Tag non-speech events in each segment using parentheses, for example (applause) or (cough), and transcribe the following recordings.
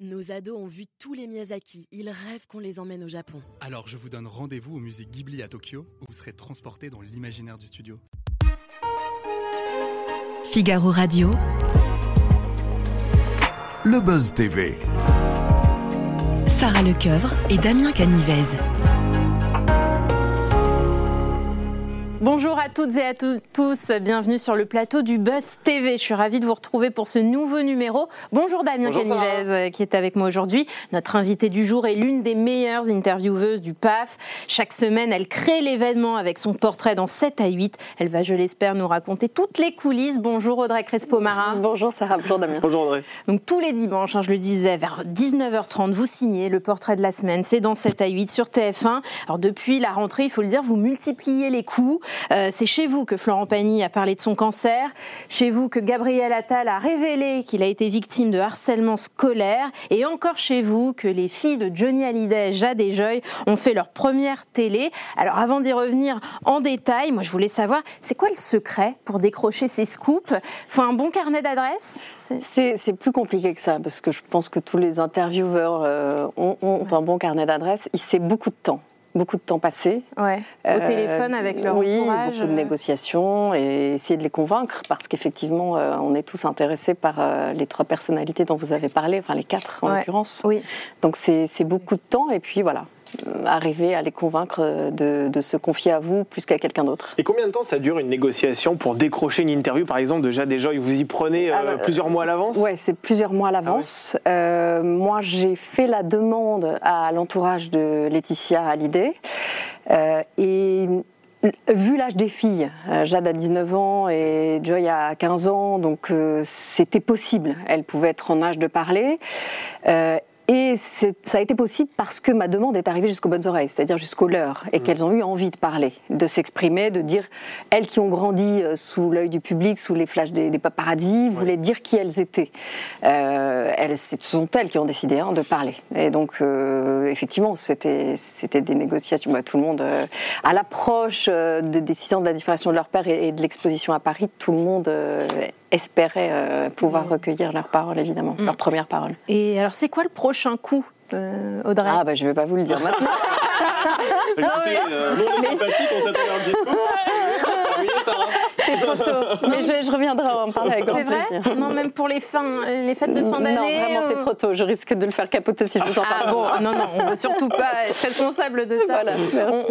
Nos ados ont vu tous les Miyazaki. Ils rêvent qu'on les emmène au Japon. Alors je vous donne rendez-vous au musée Ghibli à Tokyo, où vous serez transporté dans l'imaginaire du studio. Figaro Radio. Le Buzz TV. Sarah Lecoeuvre et Damien Canivez. Bonjour à toutes et à tous, bienvenue sur le plateau du Buzz TV. Je suis ravie de vous retrouver pour ce nouveau numéro. Bonjour Damien Canivez euh, qui est avec moi aujourd'hui. Notre invitée du jour est l'une des meilleures intervieweuses du PAF. Chaque semaine, elle crée l'événement avec son portrait dans 7 à 8. Elle va, je l'espère, nous raconter toutes les coulisses. Bonjour Audrey Crespo-Mara. Bonjour Sarah, bonjour Damien. Bonjour Audrey. Donc tous les dimanches, hein, je le disais, vers 19h30, vous signez le portrait de la semaine. C'est dans 7 à 8 sur TF1. Alors depuis la rentrée, il faut le dire, vous multipliez les coups. Euh, c'est chez vous que Florent Pagny a parlé de son cancer, chez vous que Gabriel Attal a révélé qu'il a été victime de harcèlement scolaire, et encore chez vous que les filles de Johnny Hallyday, Jade et Joy ont fait leur première télé. Alors avant d'y revenir en détail, moi je voulais savoir, c'est quoi le secret pour décrocher ces scoops? Faut un bon carnet d'adresses? C'est plus compliqué que ça, parce que je pense que tous les intervieweurs euh, ont, ont un bon carnet d'adresses. C'est beaucoup de temps beaucoup de temps passé. Ouais. Au euh, téléphone avec leur oui, entourage. beaucoup de négociations et essayer de les convaincre parce qu'effectivement, euh, on est tous intéressés par euh, les trois personnalités dont vous avez parlé, enfin les quatre en l'occurrence. Oui. Donc c'est beaucoup de temps et puis voilà, arriver à les convaincre de, se confier à vous plus qu'à quelqu'un d'autre. Et combien de temps ça dure une négociation pour décrocher une interview, par exemple, déjà déjà Vous y prenez euh, plusieurs mois à l'avance? Oui, c'est plusieurs mois à l'avance. Ah euh, moi, j'ai fait la demande à l'entourage de Laetitia Hallyday. Euh, et Vu l'âge des filles, Jade a 19 ans et Joy a 15 ans, donc c'était possible. Elle pouvait être en âge de parler. Et ça a été possible parce que ma demande est arrivée jusqu'aux bonnes oreilles, c'est-à-dire jusqu'aux leurs, et mm. qu'elles ont eu envie de parler, de s'exprimer, de dire, elles qui ont grandi euh, sous l'œil du public, sous les flashs des, des paparazzis, voulaient dire qui elles étaient. Euh, elles, ce sont elles qui ont décidé hein, de parler. Et donc, euh, effectivement, c'était des négociations. Bah, tout le monde, euh, à l'approche des décisions de la disparition de leur père et, de l'exposition à Paris, tout le monde espérait pouvoir recueillir leurs paroles, évidemment, mm. leurs premières paroles. Et alors, c'est quoi le prochain coup, euh, Audrey? Ah, bah, je ne vais pas vous le dire maintenant. (laughs) Écoutez, euh, on est (laughs) sympathique, on s'attend à un discours. Vous voyez, Sarah c'est trop tôt. (laughs) Mais je, reviendrai en parler avec grand plaisir. C'est vrai Non, même pour les, fins, les fêtes de fin d'année Non, vraiment, c'est trop tôt. Je risque de le faire capoter si je vous en parle. Ah bon, non, non, on ne veut surtout pas être responsable de ça. Voilà,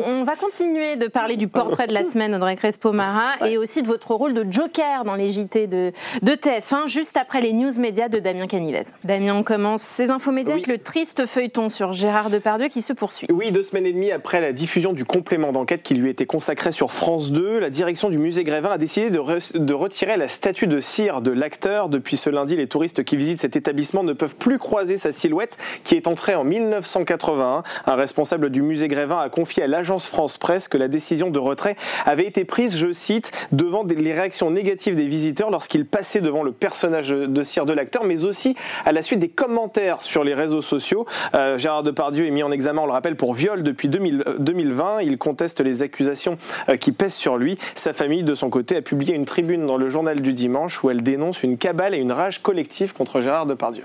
on, va continuer de parler du portrait de la semaine, Audrey Crespo-Mara, et aussi de votre rôle de joker dans les JT de, de TF1, juste après les news médias de Damien Canivez. Damien, on commence ces infos médias avec le triste feuilleton sur Gérard Depardieu qui se poursuit. Oui, deux semaines et demie après la diffusion du complément d'enquête qui lui était consacré sur France 2, la direction du musée Grévin a décidé de, retirer la statue de cire de l'acteur. Depuis ce lundi, les touristes qui visitent cet établissement ne peuvent plus croiser sa silhouette qui est entrée en 1981. Un responsable du musée Grévin a confié à l'agence France Presse que la décision de retrait avait été prise, je cite, devant les réactions négatives des visiteurs lorsqu'ils passaient devant le personnage de cire de l'acteur, mais aussi à la suite des commentaires sur les réseaux sociaux. Euh, Gérard Depardieu est mis en examen, on le rappelle, pour viol depuis 2020. Il conteste les accusations euh, qui pèsent sur lui. Sa famille, de son côté, a publié une tribune dans le journal du dimanche où elle dénonce une cabale et une rage collective contre Gérard Depardieu.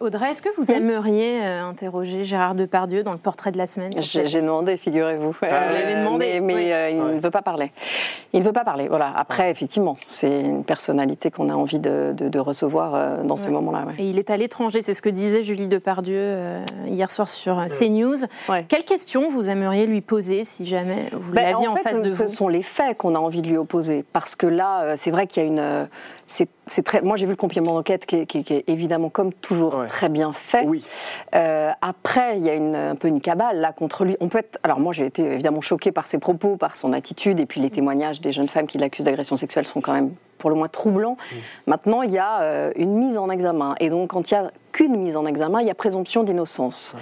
Audrey, est-ce que vous aimeriez euh, interroger Gérard Depardieu dans le portrait de la semaine J'ai demandé, figurez-vous. Ah, vous l'avez demandé Mais, euh, il ne veut pas parler. Il ne veut pas parler. Voilà. Après, effectivement, c'est une personnalité qu'on a envie de, recevoir euh, dans ces moments-là. Et il est à l'étranger, c'est ce que disait Julie Depardieu hier soir sur CNews. Quelles questions vous aimeriez lui poser si jamais vous ben, l'aviez en, face de vous? Ce sont les faits qu'on a envie de lui opposer. Parce que là, c'est vrai qu'il y a une c'est très. Moi, j'ai vu le complément d'enquête qui, est évidemment, comme toujours, très bien fait. Oui. Euh, après, il y a une, un peu une cabale là contre lui. On peut être. Alors, moi, j'ai été évidemment choquée par ses propos, par son attitude, et puis les témoignages des jeunes femmes qui l'accusent d'agression sexuelle sont quand même pour le moins troublants. Maintenant, il y a euh, une mise en examen, et donc quand il y a qu'une mise en examen, il y a présomption d'innocence.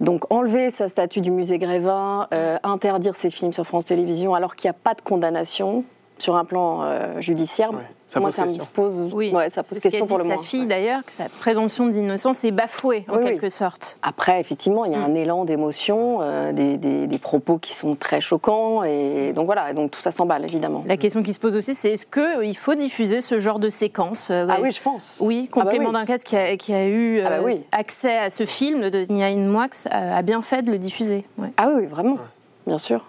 Donc enlever sa statue du musée Grévin, euh, interdire ses films sur France Télévisions alors qu'il n'y a pas de condamnation sur un plan judiciaire, Ça moi, pose ça question. me pose, Oui, ouais, ça pose question pour le sa moins. fille ouais. d'ailleurs, que sa présomption d'innocence est bafouée en Oui, oui. quelque sorte. Après, effectivement, il y a Mm. un élan d'émotion, euh, des, des- des propos qui sont très choquants, et donc voilà, et donc tout ça s'emballe évidemment. La question qui se pose aussi, c'est est-ce qu'il faut diffuser ce genre de séquence euh, Ah oui, je pense. Oui, Ah bah complément oui. d'enquête qui a, qui a eu Ah bah euh, oui. accès à ce film de Nia Moix a, a bien fait de le diffuser. ouais. Ah oui, oui, vraiment, bien sûr.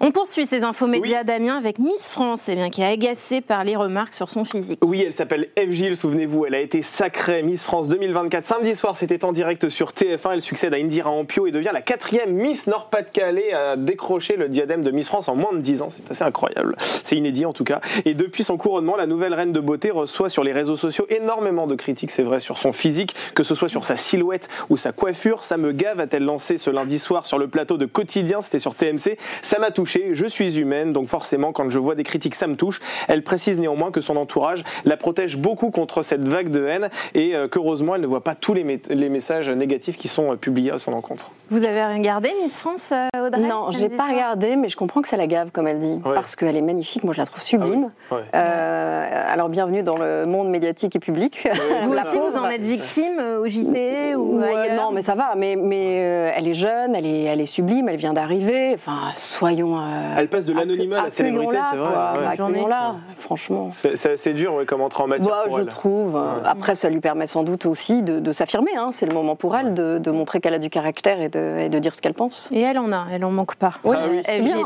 On poursuit ces infos médias, Damien, avec Miss France, eh bien, qui est agacée par les remarques sur son physique. Oui, elle s'appelle Eve Gilles, souvenez-vous, elle a été sacrée Miss France 2024 samedi soir, c'était en direct sur TF1, elle succède à Indira Ampio et devient la quatrième Miss Nord-Pas-de-Calais à décrocher le diadème de Miss France en moins de 10 ans, c'est assez incroyable, c'est inédit en tout cas. Et depuis son couronnement, la nouvelle reine de beauté reçoit sur les réseaux sociaux énormément de critiques, c'est vrai, sur son physique, que ce soit sur sa silhouette ou sa coiffure, ça me gave, a-t-elle lancé ce lundi soir sur le plateau de Quotidien, c'était sur TMC, ça m'a touché, je suis humaine, donc forcément quand je vois des critiques ça me touche. Elle précise néanmoins que son entourage la protège beaucoup contre cette vague de haine et euh, qu'heureusement elle ne voit pas tous les, mé- les messages négatifs qui sont euh, publiés à son encontre. Vous avez regardé Miss France, euh, Audrey non, j'ai pas regardé, mais je comprends que ça la gave, comme elle dit, Ouais. parce qu'elle est magnifique. Moi, je la trouve sublime. Ah oui, ouais. Euh, alors, bienvenue dans le monde médiatique et public. Vous La aussi, vous en êtes victime au JT ou Ouais, ailleurs non, mais ça va. Mais, mais euh, elle est jeune, elle est, elle est sublime, elle vient d'arriver. Enfin, soyons. euh, Elle passe de l'anonymat à la célébrité, c'est vrai. quoi. ouais. Journée. Accueillons-la, franchement. C'est dur ouais, comme entrée en matière Bah, pour je elle. trouve. Après, ça lui permet sans doute aussi de, de s'affirmer. hein. C'est le moment pour elle de, de montrer qu'elle a du caractère et de, et de dire ce qu'elle pense. Et elle en a, elle en manque pas. Ah oui, c'est bien.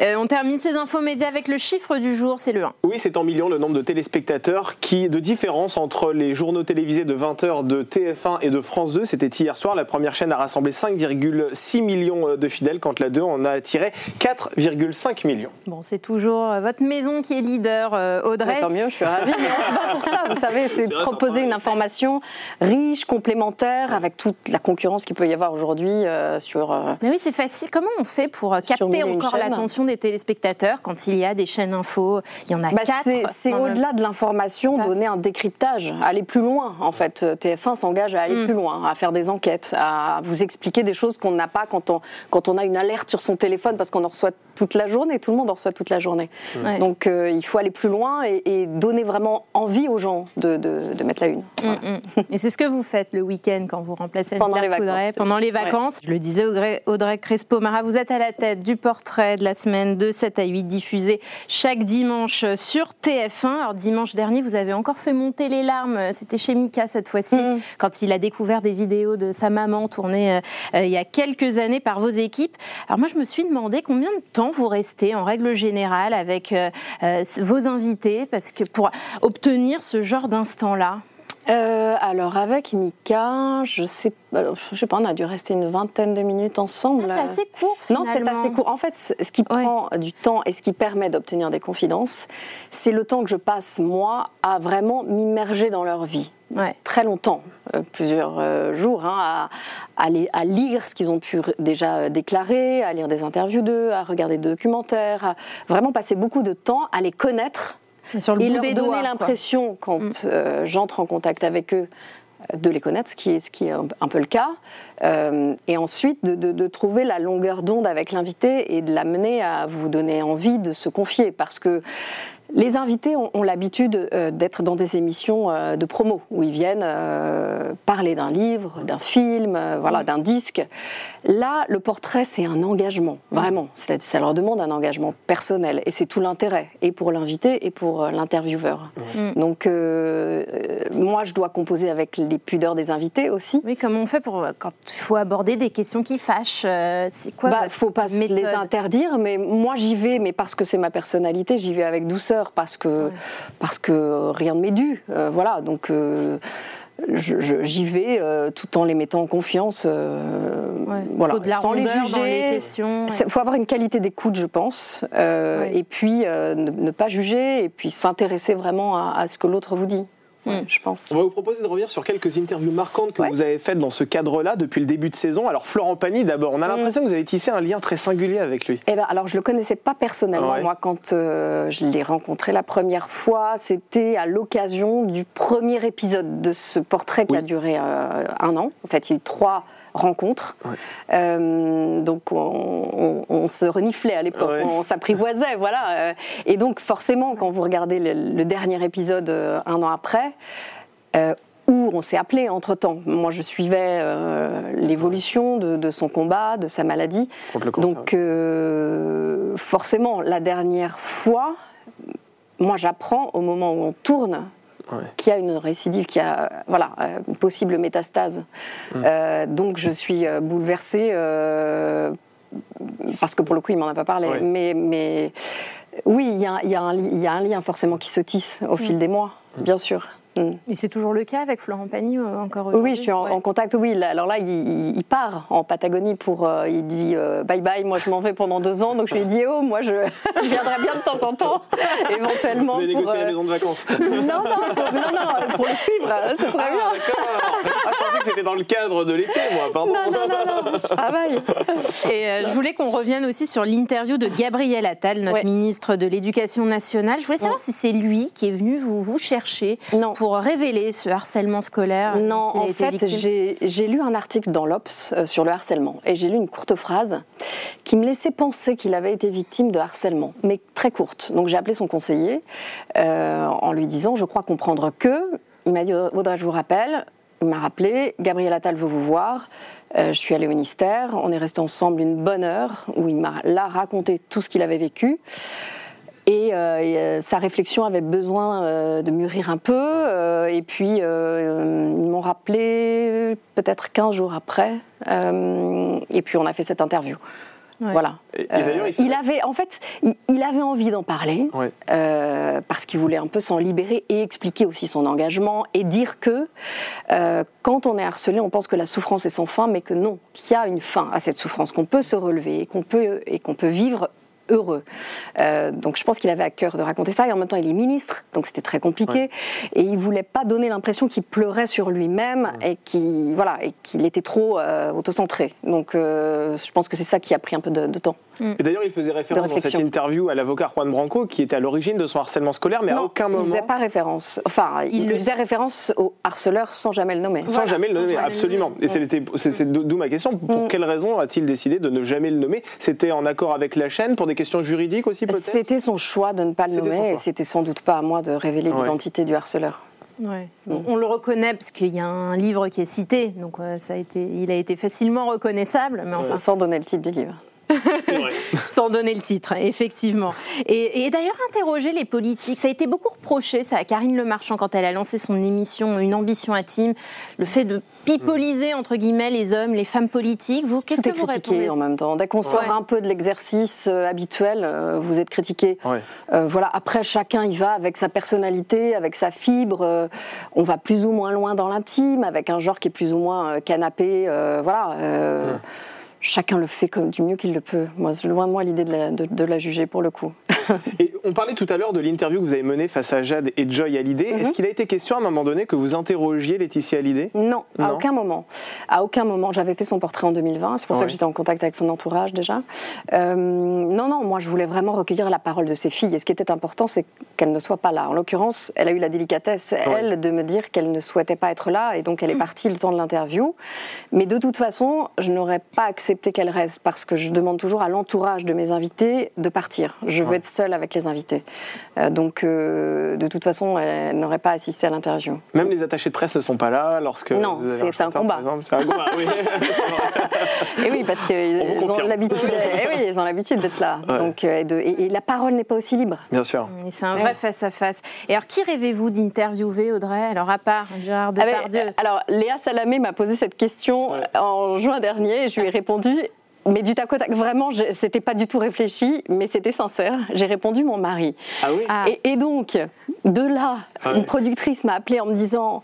Euh, on termine ces infos médias avec le chiffre du jour, c'est le 1. Oui, c'est en millions le nombre de téléspectateurs qui, de différence entre les journaux télévisés de 20h de TF1 et de France 2. C'était hier soir. La première chaîne a rassemblé 5,6 millions euh, de fidèles, quand la 2 en a attiré 4,5 millions. Bon, c'est toujours euh, votre maison qui est leader, Audrey. Bah, tant mieux, je suis ravie. Mais on se bat pour ça, vous savez, c'est proposer une information riche, complémentaire, avec toute la concurrence qu'il peut y avoir aujourd'hui euh, sur. euh, Mais oui, c'est facile. Comment on fait pour capter encore chaînes. L'attention des téléspectateurs quand il y a des chaînes info Il y en a Bah, quatre. c'est- au-delà de l'information, donner un décryptage, aller plus loin. En fait, TF1 s'engage à aller Mm. plus loin, à faire des enquêtes, à vous expliquer des choses qu'on n'a pas quand on, quand on a une alerte sur son téléphone parce qu'on en reçoit toute la journée. Tout le monde en reçoit toute la journée. Ouais. Donc euh, il faut aller plus loin et, et donner vraiment envie aux gens de, de- de mettre la une. Voilà. Mm, mm. Et c'est ce que vous faites le week-end quand vous remplacez Pendant les vacances. Coudray, pendant les Ouais. vacances. Je le disais, Audrey, Audrey Crespo-Mara, vous êtes à la tête du portrait de la semaine de 7 à 8 diffusé chaque dimanche sur TF1. Alors dimanche dernier, vous avez encore fait monter les larmes. C'était chez Mika cette fois-ci, Mm. quand il a découvert des vidéos de sa maman tournées euh, euh, il y a quelques années par vos équipes. Alors moi, je me suis demandé combien de temps vous restez en règle générale avec euh, vos invités, parce que pour obtenir ce genre d'instant-là? Euh, alors avec Mika, je sais, alors, je sais pas, on a dû rester une vingtaine de minutes ensemble. Ah, c'est assez court Non, c'est finalement. assez court. En fait, ce qui prend du temps et ce qui permet d'obtenir des confidences, c'est le temps que je passe, moi, à vraiment m'immerger dans leur vie. Ouais. Très longtemps, euh, plusieurs euh, jours, hein, à, à les- à lire ce qu'ils ont pu déjà euh, déclarer, à lire des interviews d'eux, à regarder des documentaires, à vraiment passer beaucoup de temps à les connaître Sur le et bout leur des donner l'impression, quand Mm. euh, j'entre en contact avec eux, euh, de les connaître, ce qui est, ce qui est un, un peu le cas, Euh, et ensuite de, de- de trouver la longueur d'onde avec l'invité et de l'amener à vous donner envie de se confier, parce que les invités ont, ont l'habitude euh, d'être dans des émissions euh, de promo où ils viennent euh, parler d'un livre, d'un film, euh, voilà, d'un disque. Là, le portrait, c'est un engagement, vraiment. C'est-à-dire, ça leur demande un engagement personnel, et c'est tout l'intérêt, et pour l'invité et pour euh, l'intervieweur. Mm. Donc, euh, euh, moi, je dois composer avec les pudeurs des invités aussi. Oui, comment on fait pour quand il faut aborder des questions qui fâchent euh, C'est quoi Bah, votre faut pas méthode les interdire, mais moi j'y vais, mais parce que c'est ma personnalité, j'y vais avec douceur, parce que, Ouais. parce que rien ne m'est dû. Euh, voilà, donc euh, j'y vais euh, tout en les mettant en confiance. Ouais. voilà, Faut de la sans les juger. Il faut avoir une qualité d'écoute, je pense, et puis ne, ne pas juger, et puis s'intéresser vraiment à, à ce que l'autre vous dit. Ouais, Mm. je pense. On va vous proposer de revenir sur quelques interviews marquantes que Ouais. vous avez faites dans ce cadre-là depuis le début de saison. Alors Florent Pagny, d'abord, on a Mm. l'impression que vous avez tissé un lien très singulier avec lui. Eh ben, alors, je le connaissais pas personnellement. Ouais. Moi, quand euh, je l'ai rencontré la première fois, c'était à l'occasion du premier épisode de ce portrait qui Oui. a duré euh, un an. En fait, il y a eu trois rencontres. Ouais. Euh, donc, on, on- on se reniflait à l'époque, Ouais. on s'apprivoisait, voilà. Euh, Et donc, forcément, quand vous regardez le, le dernier épisode euh, un an après, euh, où on s'est appelé entre-temps. Moi, je suivais euh, l'évolution de, de son combat, de sa maladie. Donc, forcément, la dernière fois, moi, j'apprends au moment où on tourne Ouais. y a une récidive, qu'il y a voilà, euh, une possible métastase. Mm. Euh, donc, je suis euh, bouleversée. euh, parce que pour le coup, il m'en a pas parlé. Ouais. Mais, mais oui, il y, a, y un li- il y a un lien forcément qui se tisse au fil des mois, bien sûr. Mm. Et c'est toujours le cas avec Florent Pagny euh, encore Oui, aujourd'hui oui, je suis en, Ouais. en contact. Oui, alors là, il, il- il part en Patagonie pour. euh, il dit euh, bye bye, moi je m'en vais pendant deux ans. Donc je lui ai dit, oh, moi je, (laughs) je viendrai bien de temps en temps, (laughs) éventuellement. Vous avez pour, négocié la euh, maison de vacances. (laughs) non, non, pour, non, non, pour le suivre, ce serait Ah, bien. Ah, je pensais que c'était dans le cadre de l'été, moi, pardon. Non, non, non, non, je travaille. Et euh, je voulais qu'on revienne aussi sur l'interview de Gabriel Attal, notre Ouais. ministre de l'Éducation nationale. Je voulais savoir si c'est lui qui est venu vous, vous chercher Non. pour révéler ce harcèlement scolaire. Non, en fait, j'ai lu un article dans l'Obs euh, sur le harcèlement et j'ai lu une courte phrase qui me laissait penser qu'il avait été victime de harcèlement, mais très courte. Donc j'ai appelé son conseiller euh, en lui disant Je crois comprendre que. Il m'a dit Audrey, je vous rappelle. Il m'a rappelé Gabriel Attal veut vous voir. Euh, je suis allée au ministère. On est resté ensemble une bonne heure où il m'a là raconté tout ce qu'il avait vécu. Et, euh, euh, sa réflexion avait besoin de mûrir un peu. et puis, ils m'ont rappelé peut-être 15 jours après. et puis, on a fait cette interview. Ouais. Voilà. Et, Euh, il fait- il avait, en fait, il, il avait envie d'en parler Ouais. euh, parce qu'il voulait un peu s'en libérer et expliquer aussi son engagement et dire que euh, quand on est harcelé, on pense que la souffrance est sans fin, mais que non, qu'il y a une fin à cette souffrance, qu'on peut se relever et qu'on peut, et qu'on peut vivre heureux. Euh, donc je pense qu'il avait à cœur de raconter ça et en même temps il est ministre, donc c'était très compliqué et il voulait pas donner l'impression qu'il pleurait sur lui-même et qu'il voilà et qu'il était trop euh, autocentré. Donc euh, je pense que c'est ça qui a pris un peu de, de temps. Et d'ailleurs, il faisait référence dans cette interview à l'avocat Juan Branco, qui était à l'origine de son harcèlement scolaire, mais à aucun il moment. faisait pas référence. Enfin, il, Il le- faisait référence au harceleur sans jamais le nommer. Sans Voilà, jamais le sans nommer, jamais le absolument. nommer. Et c'était- c'est d'où ma question. Pour Mm. quelle raison a-t-il décidé de ne jamais le nommer? C'était en accord avec la chaîne pour des questions juridiques aussi, peut-être? C'était son choix de ne pas le nommer et c'était sans doute pas à moi de révéler Ouais. l'identité du harceleur. Ouais. On, on le reconnaît parce qu'il y a un livre qui est cité, donc euh, ça a été, il a été facilement reconnaissable, mais enfin, Sans donner le titre du livre. C'est vrai. (laughs) sans donner le titre, effectivement. Et, et d'ailleurs, interroger les politiques, ça a été beaucoup reproché, ça à Karine Le Marchand quand elle a lancé son émission Une ambition intime, le fait de pipoliser entre guillemets les hommes, les femmes politiques. Vous, qu'est-ce que vous critiqué répondez en même temps. Dès qu'on sort Ouais. un peu de l'exercice euh, habituel, euh, vous êtes critiqué. Ouais. Euh, voilà. Après, chacun y va avec sa personnalité, avec sa fibre. Euh, on va plus ou moins loin dans l'intime, avec un genre qui est plus ou moins euh, canapé. euh, voilà. Euh, Chacun le fait comme du mieux qu'il le peut. Moi, loin de moi l'idée de, la- de- de la juger pour le coup. (laughs) Et on parlait tout à l'heure de l'interview que vous avez menée face à Jade et Joy Hallyday. Mhm. Est-ce qu'il a été question à un moment donné que vous interrogiez Laetitia Hallyday? Non, à aucun moment. À aucun moment. J'avais fait son portrait en 2020, c'est pour ça que j'étais en contact avec son entourage déjà. Euh, non, non, moi je voulais vraiment recueillir la parole de ses filles. Et ce qui était important, c'est qu'elle ne soit pas là. En l'occurrence, elle a eu la délicatesse, elle, de me dire qu'elle ne souhaitait pas être là, et donc elle est partie le temps de l'interview. Mais de toute façon, je n'aurais pas accepté qu'elle reste, parce que je demande toujours à l'entourage de mes invités de partir. Je veux Ouais. être seule avec les invités. Euh, donc, euh, de toute façon, elle n'aurait pas assisté à l'interview. Même les attachés de presse ne sont pas là lorsque. Non, c'est un chanteur, combat. C'est un combat, oui. (laughs) Et oui, parce On qu'ils ont confirme. l'habitude. eh oui, ils ont l'habitude d'être là. Ouais. Donc, euh, et, de- et- et la parole n'est pas aussi libre. Bien sûr. C'est un vrai face-à-face. Et alors, qui rêvez-vous d'interviewer, Audrey? Alors, à part Gérard Ah, Depardieu. euh, alors, Léa Salamé m'a posé cette question Ouais. en juin dernier et je lui ai répondu. (laughs) Mais du tac au tac, vraiment, je- c'était pas du tout réfléchi, mais c'était sincère. J'ai répondu mon mari. Ah oui Ah. Et, et donc, de là, Ah une productrice m'a appelé en me disant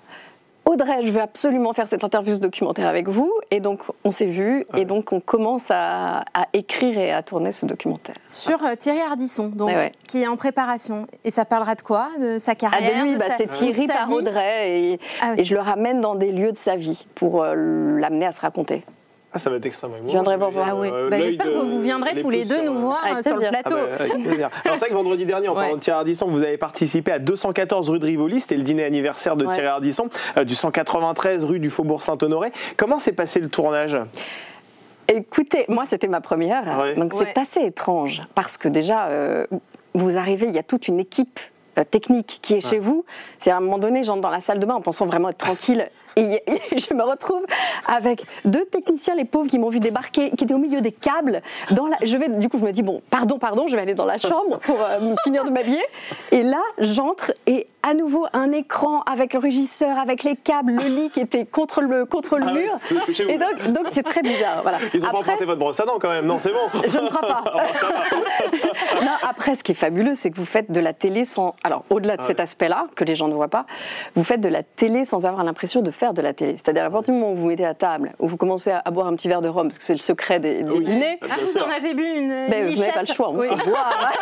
Audrey, je veux absolument faire cette interview, ce documentaire avec vous. Et donc, on s'est vu, et donc on commence à, à écrire et à tourner ce documentaire. Sur euh, Thierry Ardisson, donc, Ouais, ouais. qui est en préparation. Et ça parlera de quoi? De sa Ah, carrière de lui, de bah, sa- c'est Thierry par Audrey, et, Ah oui. et je le ramène dans des lieux de sa vie pour euh, l'amener à se raconter. Ah, ça va être extrêmement émouvant. Je viendrai vous voir. Ah oui. euh, Bah, J'espère que vous viendrez tous les deux sur, nous voir euh, sur le plaisir. Ah plateau. bah, avec plaisir. (laughs) Alors c'est vrai que vendredi dernier, en Ouais. parlant de Thierry Ardisson, vous avez participé à 214 rue de Rivoli, c'était le dîner anniversaire de Ouais. Thierry Ardisson, euh, du 193 rue du Faubourg Saint-Honoré. Comment s'est passé le tournage? Écoutez, moi c'était ma première, Ouais. donc Ouais. c'est assez étrange parce que déjà euh, vous arrivez, il y a toute une équipe technique qui est chez vous. C'est à un moment donné, j'entre dans la salle de bain en pensant vraiment être tranquille. Et, (laughs) je me retrouve avec deux techniciens, les pauvres, qui m'ont vu débarquer, qui étaient au milieu des câbles. Dans la, je vais, du coup, je me dis bon, pardon, pardon, je vais aller dans la chambre pour euh, finir de m'habiller. Et là, j'entre et à nouveau un écran avec le régisseur, avec les câbles, le lit qui était contre le contre le Ah mur. Et donc, donc c'est très bizarre. Voilà. Ils ont pas emprunté votre brosse à dents quand même, non c'est bon je ne crois pas. (laughs) (laughs) non, après, ce qui est fabuleux, c'est que vous faites de la télé sans. Alors, au-delà de Ah cet ouais. aspect-là, que les gens ne voient pas, vous faites de la télé sans avoir l'impression de faire de la télé. C'est-à-dire, à partir du moment où vous mettez à table, où vous commencez à, boire un petit verre de rhum, parce que c'est le secret des, des Oui. dîners. Ah, vous en avez bu une, Ben, une vous n'avez pas le choix, (laughs) on vous fait boire.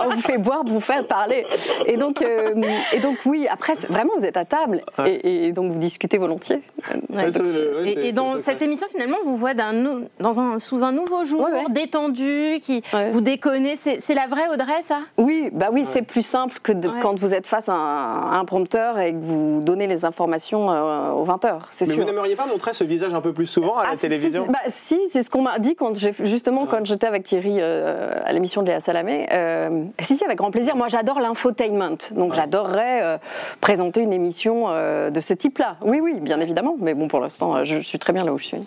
on vous fait boire, vous faire parler. Et donc, euh, et donc oui, après, c'est- vraiment, vous êtes à table et, et donc vous discutez volontiers. Ouais. Ouais, ça, le- ouais, c'est- Et, et c'est dans cette émission, finalement, vous voit nou- dans un, sous un nouveau jour, Ouais, ouais. détendu, qui Ouais. vous déconnez. C'est c'est la vraie Audrey, ça? Oui, bah oui, c'est plus simple que de- Ouais. quand vous êtes face à un, à un prompteur et que vous donnez les informations euh, aux 20h, c'est Mais sûr. vous n'aimeriez pas montrer ce visage un peu plus souvent à la Ah, si, télévision si, bah, si, c'est ce qu'on m'a dit quand justement quand j'étais avec Thierry euh, à l'émission de Léa Salamé. Euh, si, si, avec grand plaisir. Moi, j'adore l'infotainment, donc j'adorerais euh, présenter une émission euh, de ce type-là. Oui, oui, bien évidemment. Mais bon, pour l'instant, euh, je suis très bien là où je suis.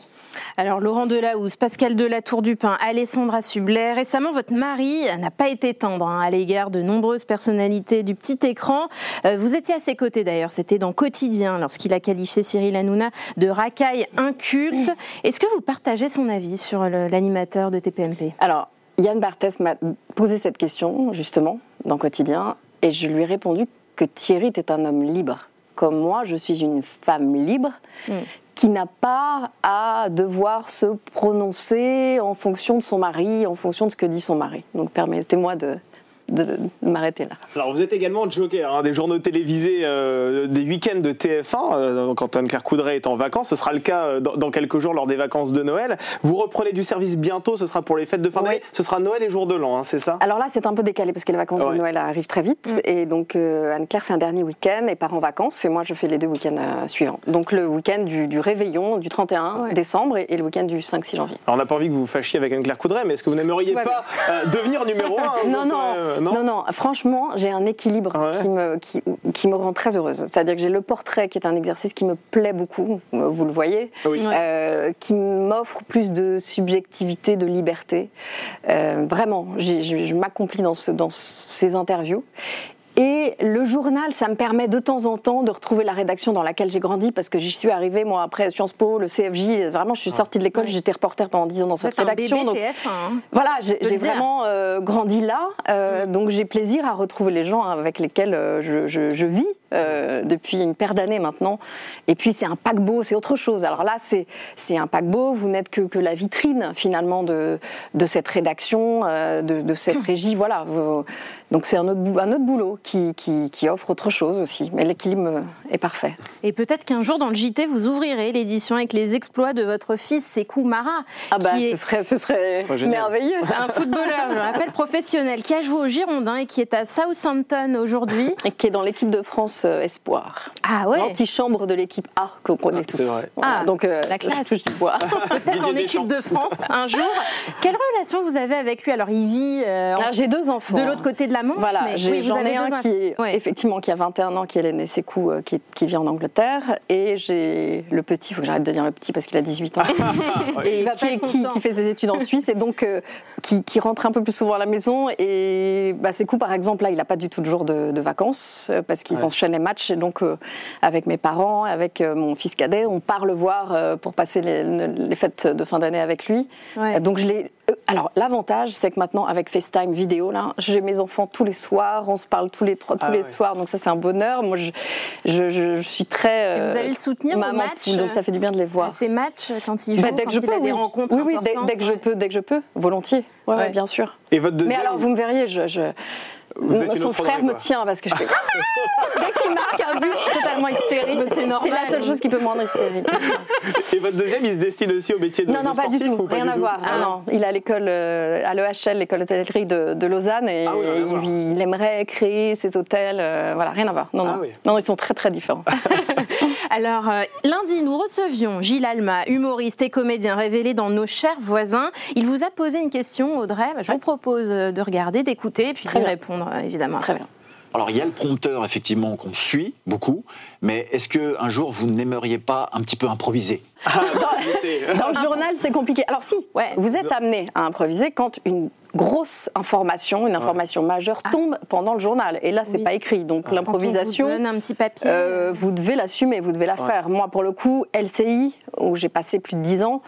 Alors, Laurent Delahousse, Pascal Delatour Dupin, Alessandra Sublet. Récemment, votre mari n'a pas été tendre hein, à l'égard de nombreuses personnalités du petit écran. Vous étiez à ses côtés d'ailleurs, c'était dans Quotidien, lorsqu'il a qualifié Cyril Hanouna de racaille inculte. Est-ce que vous partagez son avis sur l'animateur de TPMP Alors, Yann Barthès m'a posé cette question justement dans Quotidien, et je lui ai répondu que Thierry était un homme libre. Comme moi, je suis une femme libre Mm. qui n'a pas à devoir se prononcer en fonction de son mari, en fonction de ce que dit son mari. Donc permettez-moi de, de- m'arrêter là. Alors vous êtes également joker hein, des journaux télévisés euh, des week-ends de TF1 euh, quand Anne-Claire Coudray est en vacances. Ce sera le cas euh, dans, dans quelques jours lors des vacances de Noël. Vous reprenez du service bientôt, ce sera pour les fêtes de fin Oui. d'année. Ce sera Noël et jour de l'an, hein, c'est ça? Alors là, c'est un peu décalé parce que les vacances Ouais. de Noël arrivent très vite. Et donc, euh, Anne-Claire fait un dernier week-end et part en vacances. Et moi, je fais les deux week-ends euh, suivants. Donc, le week-end du, du réveillon du 31 Ouais. décembre et, et le week-end du 5-6 janvier. Alors on n'a pas envie que vous vous fâchiez avec Anne-Claire Coudray, mais est-ce que vous n'aimeriez pas euh, devenir numéro un (laughs) Non, vous, non, euh, non, non, Franchement, j'ai un équilibre Ah ouais qui, me, qui, qui me rend très heureuse. C'est-à-dire que j'ai le portrait qui est un exercice qui me plaît beaucoup, vous le voyez, Oui. Euh, qui m'offre plus de subjectivité, de liberté. Euh, vraiment, je, je m'accomplis dans, ce- dans ces interviews. Et le journal, ça me permet de temps en temps de retrouver la rédaction dans laquelle j'ai grandi, parce que j'y suis arrivée, moi, après Sciences Po, le CFJ. Vraiment, je suis sortie de l'école, j'étais reporter pendant 10 ans dans cette un rédaction. donc- TF1. hein. voilà, j'ai vraiment euh, grandi là, euh, donc j'ai plaisir à retrouver les gens avec lesquels euh, je, je- je vis euh, depuis une paire d'années maintenant. Et puis c'est un paquebot, c'est autre chose. Alors là, c'est c'est un paquebot, vous n'êtes que, que la vitrine finalement de, de cette rédaction, euh, de, de cette régie. Voilà. Vous- donc c'est un autre, un autre boulot qui, qui, qui offre autre chose aussi. Mais l'équilibre est parfait. Et peut-être qu'un jour, dans le JT, vous ouvrirez l'édition avec les exploits de votre fils, Sekou Mara, Ah bah, qui est ce serait, ce serait, Ce serait génial. merveilleux. un footballeur, je le rappelle, professionnel, qui a joué au Girondin et qui est à Southampton aujourd'hui. Et qui est dans l'équipe de France euh, Espoir. Ah ouais L'antichambre de l'équipe A qu'on connaît Ah, tous. c'est vrai. Voilà. Ah, Donc, euh, la classe. (laughs) Peut-être en équipe de France un jour. Quelle relation vous avez avec lui? Alors, il vit euh, en- Ah, J'ai deux enfants. de l'autre côté de la Manche. Voilà, mais j'ai- oui, vous j'en avez ai un qui est Ouais. effectivement qui a 21 ans, qui est l'aîné Sekou, euh, qui, qui vit en Angleterre, et j'ai le petit, il faut que j'arrête de dire le petit parce qu'il a 18 ans, (laughs) et Il va qui, pas est- être qui- qui fait ses études en Suisse, et donc euh, qui, qui rentre un peu plus souvent à la maison. Et bah, Sekou, par exemple, là, il n'a pas du tout de jour de, de vacances parce qu'ils Ouais. enchaînent j'enchaîne les matchs. Et donc, euh, avec mes parents, avec euh, mon fils cadet, on part le voir euh, pour passer les, les fêtes de fin d'année avec lui. Ouais. Donc, je l'ai. Alors, l'avantage, c'est que maintenant, avec FaceTime vidéo, là, j'ai mes enfants tous les soirs, on se parle tous les, trois, tous Ah les ouais. soirs, donc ça, c'est un bonheur. Moi, je, je, je- je suis très. Et vous allez le soutenir au maman match poule, donc ça fait du bien de les voir. Ces matchs, quand il joue, Bah, dès que quand je il peux, a des oui. rencontres Oui, oui, dès, importantes, dès que je peux, dès que je peux, volontiers. Ouais, ouais, Ouais. bien sûr. Et votre deuxième Mais alors, vous me verriez, je, son frère me tient parce que je fais. (laughs) Dès qu'il marque un but, je suis totalement hystérique. C'est normal. la seule chose qui peut me rendre hystérique. Et votre deuxième, il se destine aussi au métier de Non, non, pas du tout. pas Rien du à tout voir. Ah. Non, non. Il est à l'école, euh, à l'EHL, l'école hôtellerie de, de Lausanne, et Ah oui, il, il aimerait créer ses hôtels. euh, voilà, rien à voir. Non, Ah non. oui. non, ils sont très, très différents. (laughs) Alors, euh, lundi, nous recevions Gilles Alma, humoriste et comédien révélé dans Nos chers voisins. Il vous a posé une question, Audrey. Bah, Je vous propose euh, de regarder, d'écouter et puis d'y répondre, euh, évidemment. très bien. Alors il y a le prompteur effectivement qu'on suit beaucoup, mais est-ce que un jour vous n'aimeriez pas un petit peu improviser? Ah, j'étais- Dans le journal, c'est compliqué. Alors si, Ouais. vous êtes amené à improviser quand une grosse information, une information majeure tombe pendant le journal. Et là, c'est Oui. pas écrit. Donc l'improvisation, vous donne un petit papier. euh, vous devez l'assumer, vous devez la faire. Moi, pour le coup, LCI, où j'ai passé plus de 10 ans,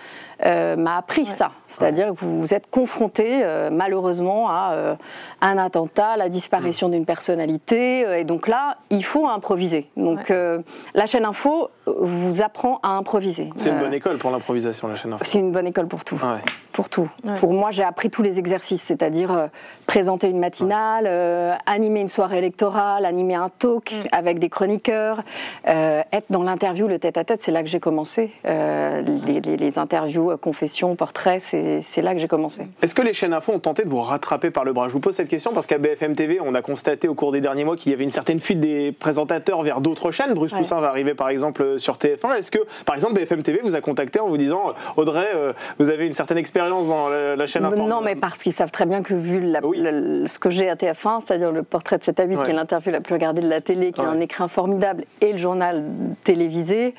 euh, m'a appris ça. C'est-à-dire que vous vous êtes confronté, euh, malheureusement, à euh, un attentat, la disparition d'une personnalité. euh, et donc là, il faut improviser. Donc euh, la chaîne Info vous apprend à improviser. C'est une Euh, bonne école pour l'improvisation, la chaîne info. c'est une bonne école pour tout. Ouais. Pour tout. Ouais. Pour moi, j'ai appris tous les exercices, c'est-à-dire euh, présenter une matinale, euh, animer une soirée électorale, animer un talk Mm. avec des chroniqueurs, euh, être dans l'interview, le tête-à-tête, c'est là que j'ai commencé. Euh, les, les- les interviews, euh, confessions, portraits, c'est c'est là que j'ai commencé. Est-ce que les chaînes info ont tenté de vous rattraper par le bras? Je vous pose cette question parce qu'à BFM TV, on a constaté au cours des derniers mois qu'il y avait une certaine fuite des présentateurs vers d'autres chaînes. Bruce Ouais. Toussaint va arriver par exemple sur TF1. Est-ce que, par exemple, BFM TV vous a contacté en vous disant Audrey, euh, vous avez une certaine expérience dans la, la chaîne Non, mais parce qu'ils savent très bien que vu la- Oui. le- ce que j'ai à TF1, c'est-à-dire le portrait de 7 à 8, Ouais. qui est l'interview la plus regardée de la télé, qui a un écran formidable, et le journal télévisé,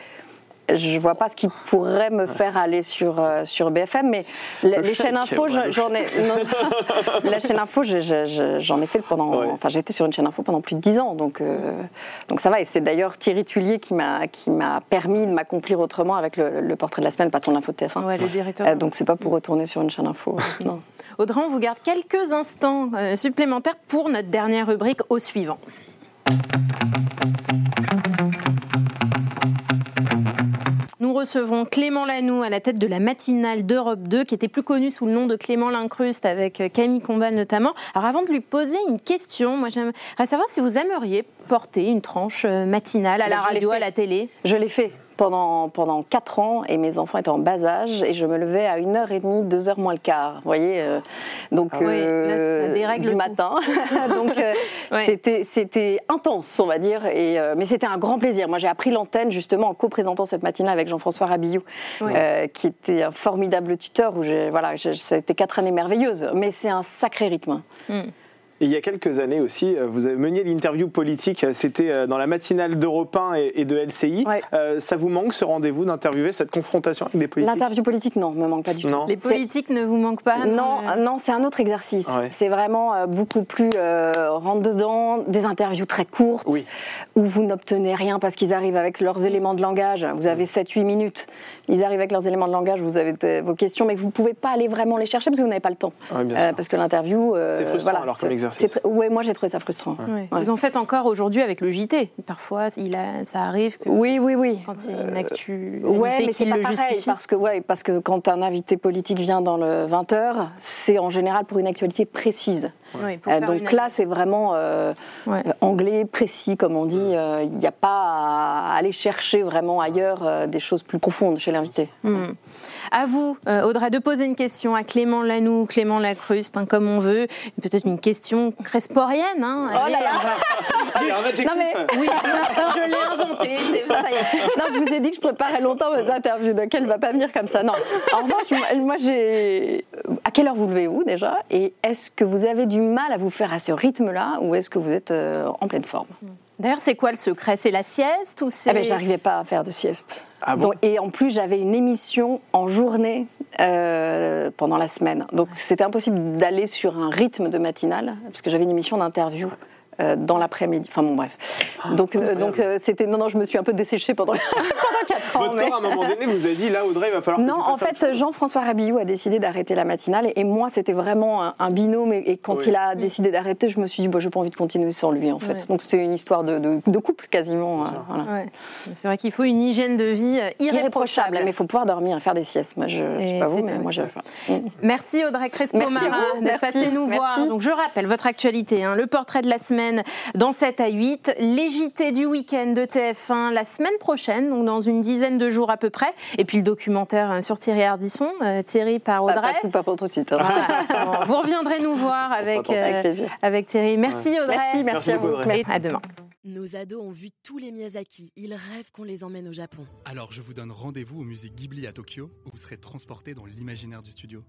je vois pas ce qui pourrait me faire aller sur, euh, sur BFM, mais le- les chaînes info, j'en ai. non, (laughs) la chaîne info, je- je- je- j'en ai fait pendant. Ouais. Enfin, j'étais sur une chaîne info pendant plus de 10 ans, donc, euh, donc ça va. Et c'est d'ailleurs Thierry Tullier qui m'a qui m'a permis de m'accomplir autrement avec le, le portrait de la semaine, patron de l'info de TF1. Ouais, le directeur. Euh, donc c'est pas pour retourner sur une chaîne info. (laughs) non. Audrey, on vous garde quelques instants euh, supplémentaires pour notre dernière rubrique au suivant. Nous recevons Clément Lanoux à la tête de la matinale d'Europe 2, qui était plus connu sous le nom de Clément Lincruste, avec euh, Camille Combal notamment. Alors avant de lui poser une question, moi j'aimerais savoir si vous aimeriez porter une tranche euh, matinale à la radio, à la télé. Je l'ai fait pendant, pendant 4 ans et mes enfants étaient en bas âge et je me levais à 1h30, 2h moins le quart. Vous voyez euh, Donc, Ah là, ça dérègle du matin. (laughs) (laughs) donc, euh, Ouais. c'était, c'était intense, on va dire. Et, euh, mais c'était un grand plaisir. Moi, j'ai appris l'antenne justement en co-présentant cette matinale avec Jean-François Rabillou, Ouais. euh, qui était un formidable tuteur. Où voilà, été 4 années merveilleuses. Mais c'est un sacré rythme. Et il y a quelques années aussi, euh, vous avez mené l'interview politique, euh, c'était euh, dans la matinale d'Europe 1 et, de LCI. Ouais. Euh, ça vous manque ce rendez-vous d'interviewer, cette confrontation avec des politiques? L'interview politique, non, me manque pas du tout. Non. Les politiques ne vous manquent pas Non, euh, non, c'est un autre exercice. Ouais. C'est vraiment beaucoup plus euh, rentre dedans, des interviews très courtes, Oui. où vous n'obtenez rien parce qu'ils arrivent avec leurs éléments de langage. Vous avez 7-8 minutes. Ils arrivent avec leurs éléments de langage, vous avez vos questions, mais que vous ne pouvez pas aller vraiment les chercher parce que vous n'avez pas le temps. Ouais, bien Euh, sûr. parce que l'interview. euh, C'est frustrant, alors, comme c'est- exercice. Ouais, moi j'ai trouvé ça frustrant. Ouais. Ouais. Vous en faites encore aujourd'hui avec le JT. Parfois, il a, ça arrive que Oui, oui, oui. quand il y a une actu Ouais, qui mais c'est pas le pareil, justifie. parce que, ouais, parce que quand un invité politique vient dans le 20h, c'est en général pour une actualité précise. Oui, Euh, donc une là, c'est vraiment euh, Ouais. euh, anglais, précis, comme on dit. Euh, Il n'y a pas à aller chercher vraiment ailleurs euh, des choses plus profondes chez l'invité. Hmm. À vous, euh, Audrey, de poser une question à Clément Lanoux, Clément Lacruste, hein, comme on veut. Peut-être une question cresporienne. Hein. Oh là là. on va- il y a un adjectif. Non, mais- (laughs) Oui, je l'ai inventé. c'est- ça y est. (laughs) non, je vous ai dit que je préparais longtemps mes interviews, donc elle ne va pas venir comme ça. Non. En revanche, moi- moi, j'ai. À quelle heure vous levez-vous déjà? Et est-ce que vous avez du mal à vous faire à ce rythme-là ou est-ce que vous êtes euh, en pleine forme? D'ailleurs, c'est quoi le secret? C'est la sieste ou c'est Ah ben, j'arrivais pas à faire de sieste. Ah bon? Donc, et en plus, j'avais une émission en journée euh, pendant la semaine. Donc, c'était impossible d'aller sur un rythme de matinale, parce que j'avais une émission d'interview dans l'après-midi. Enfin bon, bref. Donc, euh, donc euh, c'était. Non, non, je me suis un peu desséchée pendant, (laughs) pendant 4 ans. Votre mais- corps, à un moment donné, vous a dit là, Audrey, il va falloir. Non, en fait. Jean-François Rabillou a décidé d'arrêter la matinale et, et moi, c'était vraiment un, un binôme. Et, et quand Oui. il a décidé d'arrêter, je me suis dit, bah, je n'ai pas envie de continuer sans lui, en fait. Donc, c'était une histoire de, de- de couple quasiment. Euh, voilà. Ouais. C'est vrai qu'il faut une hygiène de vie euh, irréprochable. Irréprochable, mais il faut pouvoir dormir et faire des siestes. Moi, je ne sais pas vous, mais moi, je. Merci Audrey Crespo-Marin d'être passée nous voir. Donc je rappelle votre actualité, hein, le portrait de la semaine dans 7 à 8, les JT du week-end de TF1 la semaine prochaine, donc dans une dizaine de jours à peu près, et puis le documentaire euh, sur Thierry Ardisson, euh, Thierry par Audrey. pas tout, pas pour tout de suite. hein. Voilà. Bon, Vous reviendrez nous voir avec, euh, Avec Thierry. Merci Audrey. Merci, merci, Merci à beaucoup, vous. Audrey. Et à demain. Nos ados ont vu tous les Miyazaki. Ils rêvent qu'on les emmène au Japon. Alors je vous donne rendez-vous au musée Ghibli à Tokyo, où vous serez transporté dans l'imaginaire du studio.